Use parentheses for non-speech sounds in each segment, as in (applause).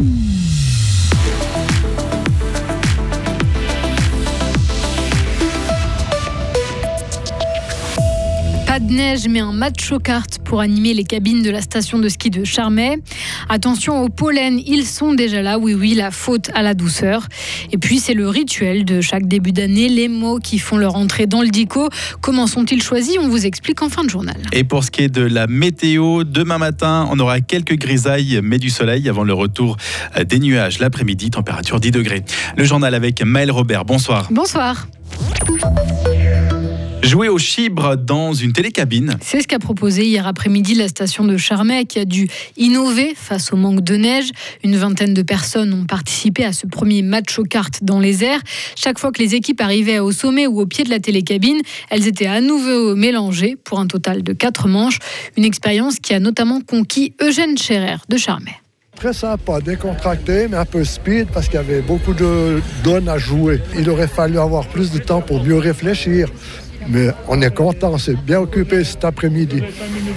Pas de neige, mais un match aux cartes pour animer les cabines de la station de ski de Charmey. Attention au pollen, ils sont déjà là. Oui, oui, la faute à la douceur. Et puis, c'est le rituel de chaque début d'année, les mots qui font leur entrée dans le dico. Comment sont-ils choisis? On vous explique en fin de journal. Et pour ce qui est de la météo, demain matin, on aura quelques grisailles, mais du soleil avant le retour des nuages. L'après-midi, température 10 degrés. Le journal avec Maël Robert. Bonsoir. Bonsoir. Jouer au chibre dans une télécabine. C'est ce qu'a proposé hier après-midi la station de Charmey qui a dû innover face au manque de neige. Une vingtaine de personnes ont participé à ce premier match aux cartes dans les airs. Chaque fois que les équipes arrivaient au sommet ou au pied de la télécabine, elles étaient à nouveau mélangées pour un total de quatre manches. Une expérience qui a notamment conquis Eugène Scherer de Charmey. Très sympa, décontracté, mais un peu speed parce qu'il y avait beaucoup de donnes à jouer. Il aurait fallu avoir plus de temps pour mieux réfléchir. Mais on est content, c'est bien occupé cet après-midi.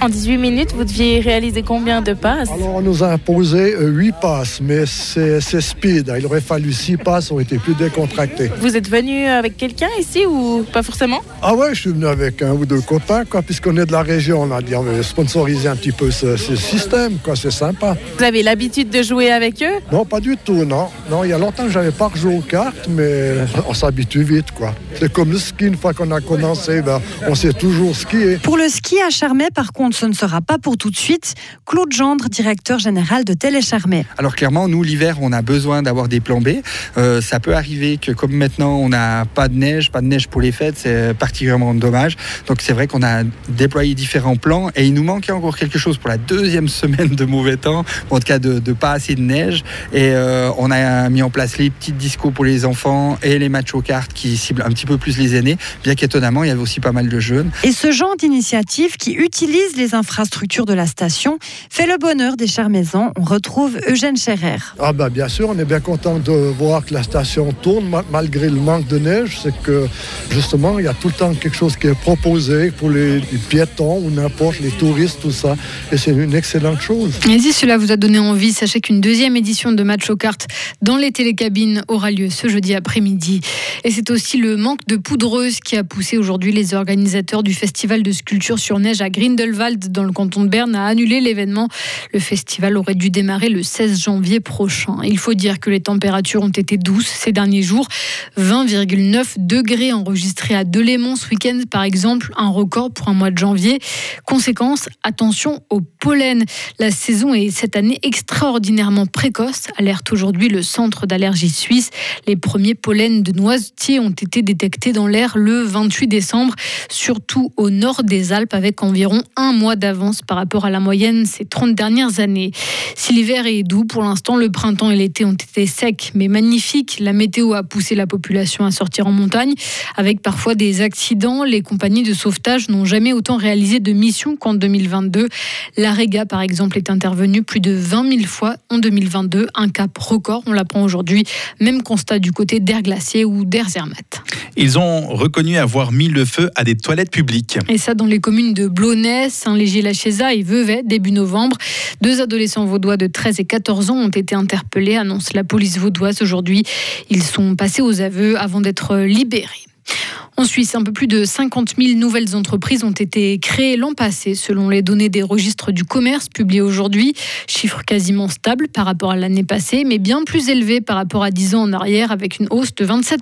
En 18 minutes, vous deviez réaliser combien de passes? Alors on nous a imposé 8 passes, mais c'est speed. Il aurait fallu 6 passes, on était plus décontractés. Vous êtes venu avec quelqu'un ici ou pas forcément? Ah ouais, je suis venu avec un ou deux copains, quoi, puisqu'on est de la région. On a dit on veut sponsoriser un petit peu ce, ce système, quoi, c'est sympa. Vous avez l'habitude de jouer avec eux? Non, pas du tout, non. Non, il y a longtemps que j'avais pas rejoué aux cartes, mais on s'habitue vite, quoi. C'est comme le ski, une fois qu'on a ben, on sait toujours skier. Pour le ski à Charmey, par contre, ce ne sera pas pour tout de suite. Claude Gendre, directeur général de Télécharmey. Alors clairement, nous, l'hiver, on a besoin d'avoir des plans B. Euh, ça peut arriver que comme maintenant, on n'a pas de neige, pas de neige pour les fêtes, c'est particulièrement dommage. Donc c'est vrai qu'on a déployé différents plans et il nous manquait encore quelque chose pour la deuxième (laughs) semaine de mauvais temps, en tout cas de, pas assez de neige. Et euh, on a mis en place les petites discos pour les enfants et les matchs aux cartes qui ciblent un petit peu plus les aînés, bien qu'étonnamment, il y avait aussi pas mal de jeunes. Et ce genre d'initiative qui utilise les infrastructures de la station fait le bonheur des Charmaisans. On retrouve Eugène Scherer. Ah ben bien sûr, on est bien content de voir que la station tourne malgré le manque de neige. C'est que justement, il y a tout le temps quelque chose qui est proposé pour les, piétons ou n'importe, les touristes, tout ça. Et c'est une excellente chose. Et si cela vous a donné envie, sachez qu'une deuxième édition de Match aux cartes dans les télécabines aura lieu ce jeudi après-midi. Et c'est aussi le manque de poudreuse qui a poussé aujourd'hui les organisateurs du festival de sculpture sur neige à Grindelwald dans le canton de Berne à annuler l'événement. Le festival aurait dû démarrer le 16 janvier prochain. Il faut dire que les températures ont été douces ces derniers jours. 20,9 degrés enregistrés à Delémont ce week-end par exemple, un record pour un mois de janvier. Conséquence, attention au pollen. La saison est cette année extraordinairement précoce, alerte aujourd'hui le centre d'allergie suisse. Les premiers pollens de noisetiers ont été détectés dans l'air le 28 décembre surtout au nord des Alpes, avec environ un mois d'avance par rapport à la moyenne ces 30 dernières années. Si l'hiver est doux, pour l'instant, le printemps et l'été ont été secs, mais magnifiques. La météo a poussé la population à sortir en montagne, avec parfois des accidents. Les compagnies de sauvetage n'ont jamais autant réalisé de missions qu'en 2022. La Rega, par exemple, est intervenue plus de 20 000 fois en 2022, un cap record, on l'apprend aujourd'hui. Même constat du côté d'Air Glacier ou d'Air Zermatt. Ils ont reconnu avoir mis le feu à des toilettes publiques. Et ça dans les communes de Blonay, Saint-Léger-la-Chéza et Vevey début novembre. Deux adolescents vaudois de 13 et 14 ans ont été interpellés, annonce la police vaudoise aujourd'hui. Ils sont passés aux aveux avant d'être libérés. En Suisse, un peu plus de 50 000 nouvelles entreprises ont été créées l'an passé, selon les données des registres du commerce publiés aujourd'hui. Chiffre quasiment stable par rapport à l'année passée, mais bien plus élevé par rapport à 10 ans en arrière, avec une hausse de 27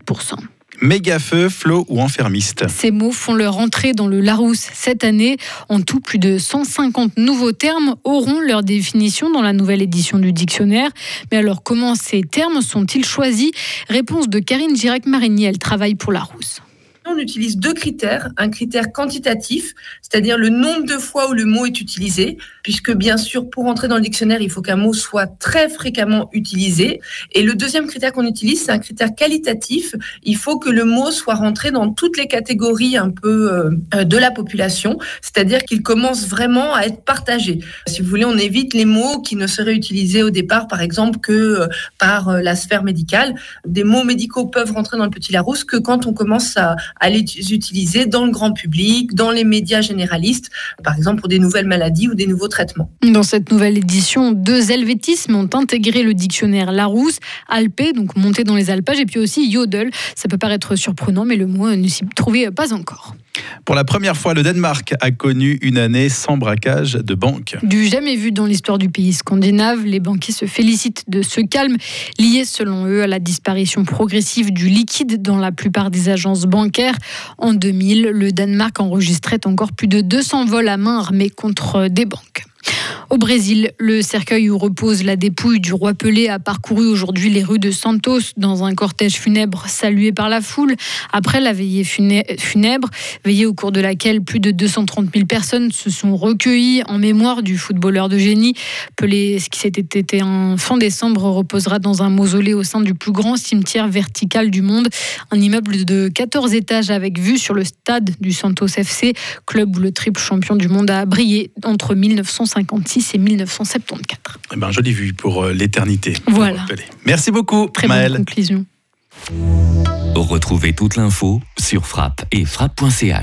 méga feu, flot ou enfermiste. Ces mots font leur entrée dans le Larousse cette année. En tout, plus de 150 nouveaux termes auront leur définition dans la nouvelle édition du dictionnaire. Mais alors, comment ces termes sont-ils choisis? Réponse de Karine Girac-Marigny, elle travaille pour Larousse. On utilise deux critères. Un critère quantitatif, c'est-à-dire le nombre de fois où le mot est utilisé, puisque bien sûr, pour entrer dans le dictionnaire, il faut qu'un mot soit très fréquemment utilisé. Et le deuxième critère qu'on utilise, c'est un critère qualitatif. Il faut que le mot soit rentré dans toutes les catégories un peu euh, de la population, c'est-à-dire qu'il commence vraiment à être partagé. Si vous voulez, on évite les mots qui ne seraient utilisés au départ, par exemple, que euh, par euh, la sphère médicale. Des mots médicaux peuvent rentrer dans le petit Larousse que quand on commence à, à les utiliser dans le grand public, dans les médias généralistes, par exemple pour des nouvelles maladies ou des nouveaux traitement. Dans cette nouvelle édition, deux helvétismes ont intégré le dictionnaire Larousse, Alpé, donc monté dans les alpages, et puis aussi Yodel. Ça peut paraître surprenant, mais le mot ne s'y trouvait pas encore. Pour la première fois, le Danemark a connu une année sans braquage de banque. Du jamais vu dans l'histoire du pays scandinave, les banquiers se félicitent de ce calme lié selon eux à la disparition progressive du liquide dans la plupart des agences bancaires. En 2000, le Danemark enregistrait encore plus de 200 vols à main armés contre des banques. Au Brésil, le cercueil où repose la dépouille du roi Pelé a parcouru aujourd'hui les rues de Santos dans un cortège funèbre salué par la foule. Après la veillée funèbre, veillée au cours de laquelle plus de 230 000 personnes se sont recueillies en mémoire du footballeur de génie. Pelé, ce qui s'était été en fin décembre, reposera dans un mausolée au sein du plus grand cimetière vertical du monde. Un immeuble de 14 étages avec vue sur le stade du Santos FC, club où le triple champion du monde a brillé entre 1956 c'est 1974. Eh ben, jolie vue pour euh, l'éternité. Voilà. Merci beaucoup, Très bonne conclusion. Retrouvez toute l'info sur frappe et frappe.ch.